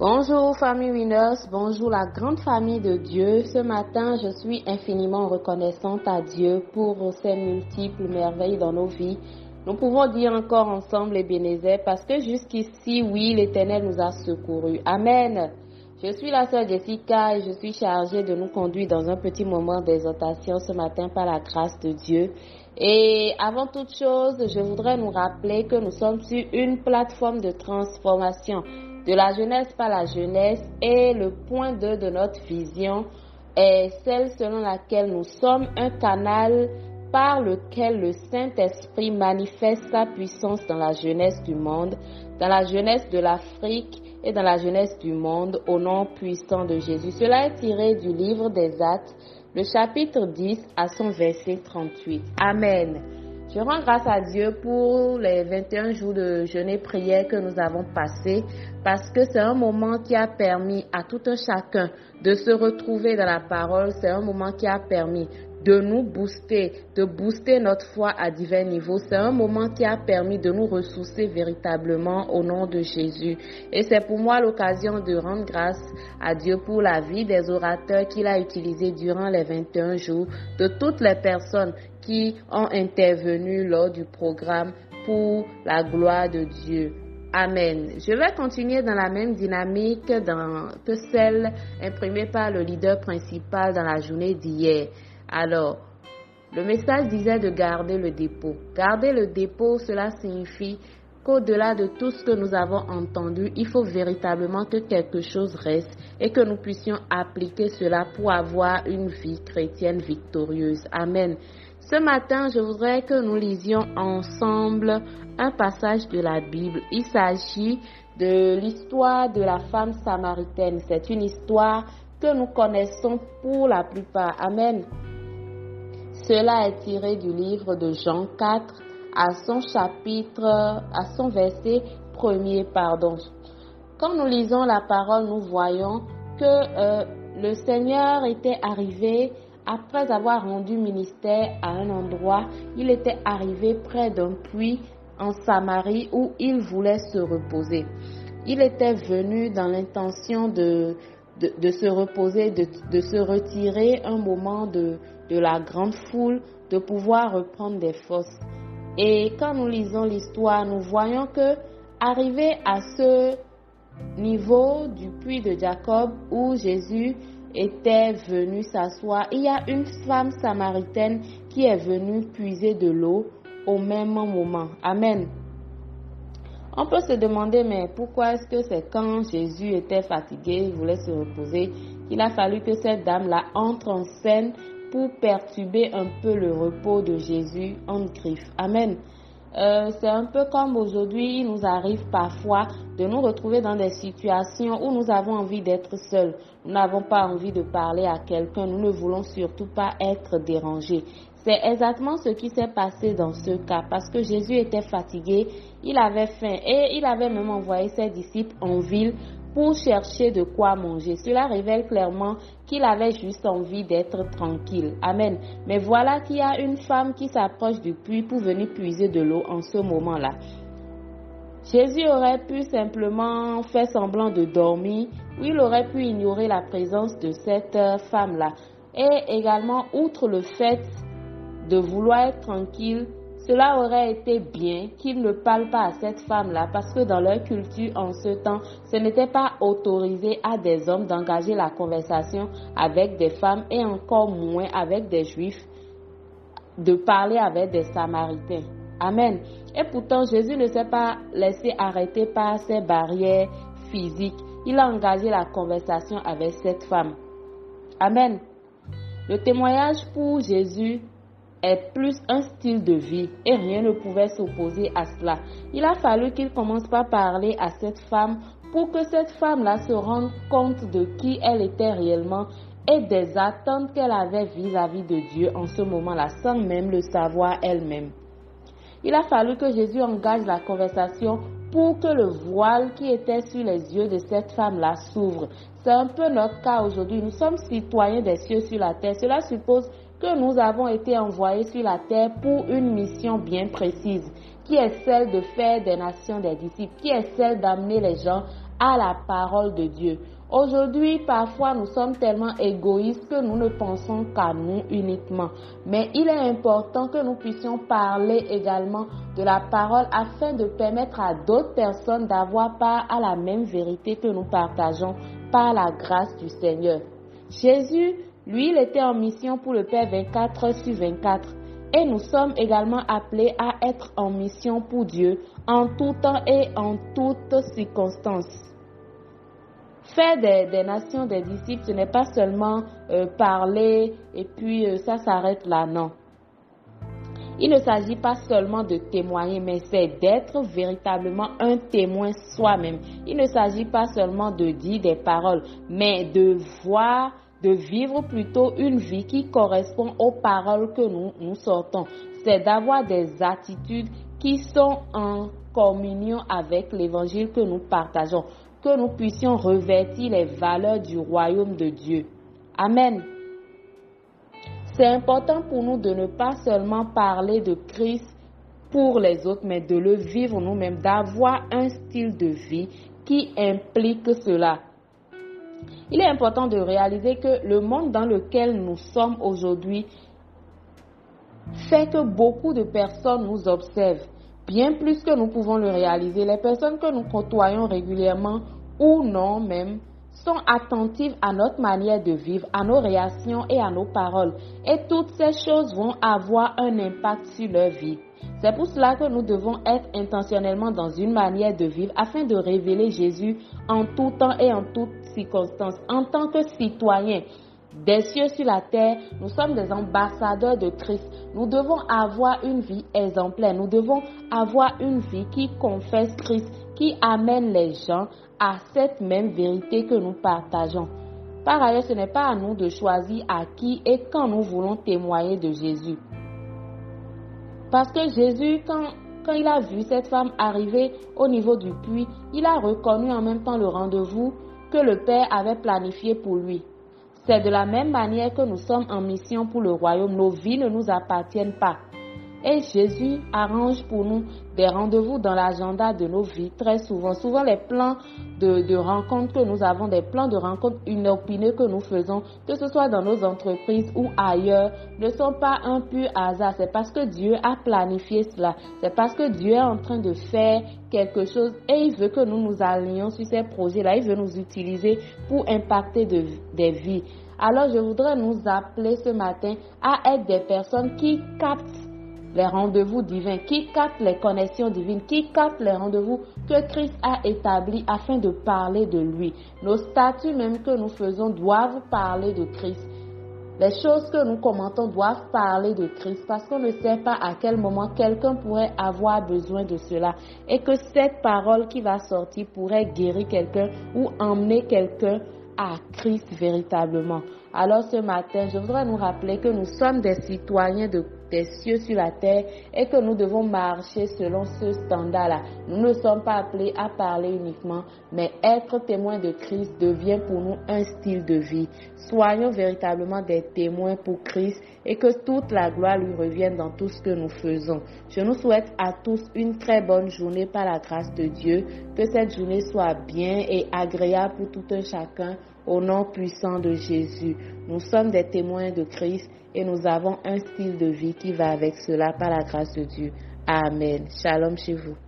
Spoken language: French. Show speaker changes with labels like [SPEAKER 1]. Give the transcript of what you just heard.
[SPEAKER 1] Bonjour famille Winners, bonjour la grande famille de Dieu. Ce matin, je suis infiniment reconnaissante à Dieu pour ses multiples merveilles dans nos vies. Nous pouvons dire encore ensemble les bénézés parce que jusqu'ici, oui, l'Éternel nous a secourus. Amen. Je suis la sœur Jessica et je suis chargée de nous conduire dans un petit moment d'exhortation ce matin par la grâce de Dieu. Et avant toute chose, je voudrais nous rappeler que nous sommes sur une plateforme de transformation de la jeunesse par la jeunesse et le point 2 de notre vision est celle selon laquelle nous sommes un canal par lequel le Saint-Esprit manifeste sa puissance dans la jeunesse du monde, dans la jeunesse de l'Afrique et dans la jeunesse du monde au nom puissant de Jésus. Cela est tiré du livre des Actes, le chapitre 10 à son verset 38. Amen. Je rends grâce à Dieu pour les 21 jours de jeûne et prière que nous avons passés parce que c'est un moment qui a permis à tout un chacun de se retrouver dans la parole. C'est un moment qui a permis de nous booster, de booster notre foi à divers niveaux. C'est un moment qui a permis de nous ressourcer véritablement au nom de Jésus. Et c'est pour moi l'occasion de rendre grâce à Dieu pour la vie des orateurs qu'il a utilisés durant les 21 jours, de toutes les personnes qui ont intervenu lors du programme pour la gloire de Dieu. Amen. Je vais continuer dans la même dynamique que celle imprimée par le leader principal dans la journée d'hier. Alors, le message disait de garder le dépôt. Garder le dépôt, cela signifie qu'au-delà de tout ce que nous avons entendu, il faut véritablement que quelque chose reste et que nous puissions appliquer cela pour avoir une vie chrétienne victorieuse. Amen. Ce matin, je voudrais que nous lisions ensemble un passage de la Bible. Il s'agit de l'histoire de la femme samaritaine. C'est une histoire que nous connaissons pour la plupart. Amen. Cela est tiré du livre de Jean 4 à son chapitre, à son verset premier, pardon. Quand nous lisons la parole, nous voyons que euh, le Seigneur était arrivé après avoir rendu ministère à un endroit, il était arrivé près d'un puits en Samarie où il voulait se reposer. Il était venu dans l'intention de, de, se reposer, de, de, se retirer un moment de, de la grande foule, de pouvoir reprendre des forces. Et quand nous lisons l'histoire, nous voyons que arrivé à ce niveau du puits de Jacob où Jésus était venu s'asseoir, il y a une femme samaritaine qui est venue puiser de l'eau au même moment. Amen. On peut se demander, mais pourquoi est-ce que c'est quand Jésus était fatigué, il voulait se reposer, qu'il a fallu que cette dame-là entre en scène pour perturber un peu le repos de Jésus en griffe. Amen. Euh, c'est un peu comme aujourd'hui, il nous arrive parfois de nous retrouver dans des situations où nous avons envie d'être seuls. Nous n'avons pas envie de parler à quelqu'un. Nous ne voulons surtout pas être dérangés. C'est exactement ce qui s'est passé dans ce cas parce que Jésus était fatigué, il avait faim et il avait même envoyé ses disciples en ville pour chercher de quoi manger. Cela révèle clairement qu'il avait juste envie d'être tranquille. Amen. Mais voilà qu'il y a une femme qui s'approche du puits pour venir puiser de l'eau en ce moment-là. Jésus aurait pu simplement faire semblant de dormir ou il aurait pu ignorer la présence de cette femme-là. Et également, outre le fait de vouloir être tranquille, cela aurait été bien qu'il ne parle pas à cette femme-là parce que dans leur culture en ce temps, ce n'était pas autorisé à des hommes d'engager la conversation avec des femmes et encore moins avec des juifs de parler avec des samaritains. Amen. Et pourtant, Jésus ne s'est pas laissé arrêter par ces barrières physiques. Il a engagé la conversation avec cette femme. Amen. Le témoignage pour Jésus est plus un style de vie et rien ne pouvait s'opposer à cela. Il a fallu qu'il commence par parler à cette femme pour que cette femme-là se rende compte de qui elle était réellement et des attentes qu'elle avait vis-à-vis de Dieu en ce moment-là, sans même le savoir elle-même. Il a fallu que Jésus engage la conversation pour que le voile qui était sur les yeux de cette femme-là s'ouvre. C'est un peu notre cas aujourd'hui. Nous sommes citoyens des cieux sur la terre. Cela suppose que nous avons été envoyés sur la terre pour une mission bien précise, qui est celle de faire des nations des disciples, qui est celle d'amener les gens à la parole de Dieu. Aujourd'hui, parfois, nous sommes tellement égoïstes que nous ne pensons qu'à nous uniquement. Mais il est important que nous puissions parler également de la parole afin de permettre à d'autres personnes d'avoir part à la même vérité que nous partageons par la grâce du Seigneur. Jésus, lui, il était en mission pour le Père 24 sur 24. Et nous sommes également appelés à être en mission pour Dieu en tout temps et en toutes circonstances. Faire des, nations des disciples, ce n'est pas seulement euh, parler et puis euh, ça s'arrête là, non. Il ne s'agit pas seulement de témoigner, mais c'est d'être véritablement un témoin soi-même. Il ne s'agit pas seulement de dire des paroles, mais de voir, de vivre plutôt une vie qui correspond aux paroles que nous, sortons. C'est d'avoir des attitudes qui sont en communion avec l'évangile que nous partageons que nous puissions revêtir les valeurs du royaume de Dieu. Amen. C'est important pour nous de ne pas seulement parler de Christ pour les autres, mais de le vivre nous-mêmes, d'avoir un style de vie qui implique cela. Il est important de réaliser que le monde dans lequel nous sommes aujourd'hui fait que beaucoup de personnes nous observent bien plus que nous pouvons le réaliser. Les personnes que nous côtoyons régulièrement ou non même sont attentives à notre manière de vivre, à nos réactions et à nos paroles. Et toutes ces choses vont avoir un impact sur leur vie. C'est pour cela que nous devons être intentionnellement dans une manière de vivre afin de révéler Jésus en tout temps et en toutes circonstances. En tant que citoyens, des cieux sur la terre, nous sommes des ambassadeurs de Christ. Nous devons avoir une vie exemplaire. Nous devons avoir une vie qui confesse Christ, qui amène les gens à cette même vérité que nous partageons. Par ailleurs, ce n'est pas à nous de choisir à qui et quand nous voulons témoigner de Jésus. Parce que Jésus, quand, quand il a vu cette femme arriver au niveau du puits, il a reconnu en même temps le rendez-vous que le Père avait planifié pour lui. C'est de la même manière que nous sommes en mission pour le royaume. Nos vies ne nous appartiennent pas. Et Jésus arrange pour nous des rendez-vous dans l'agenda de nos vies très souvent. Souvent les plans de, rencontres que nous avons, des plans de rencontres inopinés que nous faisons, que ce soit dans nos entreprises ou ailleurs, ne sont pas un pur hasard. C'est parce que Dieu a planifié cela. C'est parce que Dieu est en train de faire quelque chose et il veut que nous nous allions sur ces projets-là. Il veut nous utiliser pour impacter des vies. Alors je voudrais nous appeler ce matin à être des personnes qui captent les rendez-vous divins, qui captent les connexions divines, qui captent les rendez-vous que Christ a établis afin de parler de lui. Nos statuts même que nous faisons doivent parler de Christ. Les choses que nous commentons doivent parler de Christ parce qu'on ne sait pas à quel moment quelqu'un pourrait avoir besoin de cela et que cette parole qui va sortir pourrait guérir quelqu'un ou emmener quelqu'un à Christ véritablement. Alors ce matin, je voudrais nous rappeler que nous sommes des citoyens de des cieux sur la terre et que nous devons marcher selon ce standard-là. Nous ne sommes pas appelés à parler uniquement, mais être témoin de Christ devient pour nous un style de vie. Soyons véritablement des témoins pour Christ et que toute la gloire lui revienne dans tout ce que nous faisons. Je nous souhaite à tous une très bonne journée par la grâce de Dieu. Que cette journée soit bien et agréable pour tout un chacun au nom puissant de Jésus. Nous sommes des témoins de Christ et nous avons un style de vie qui va avec cela par la grâce de Dieu. Amen. Shalom chez vous.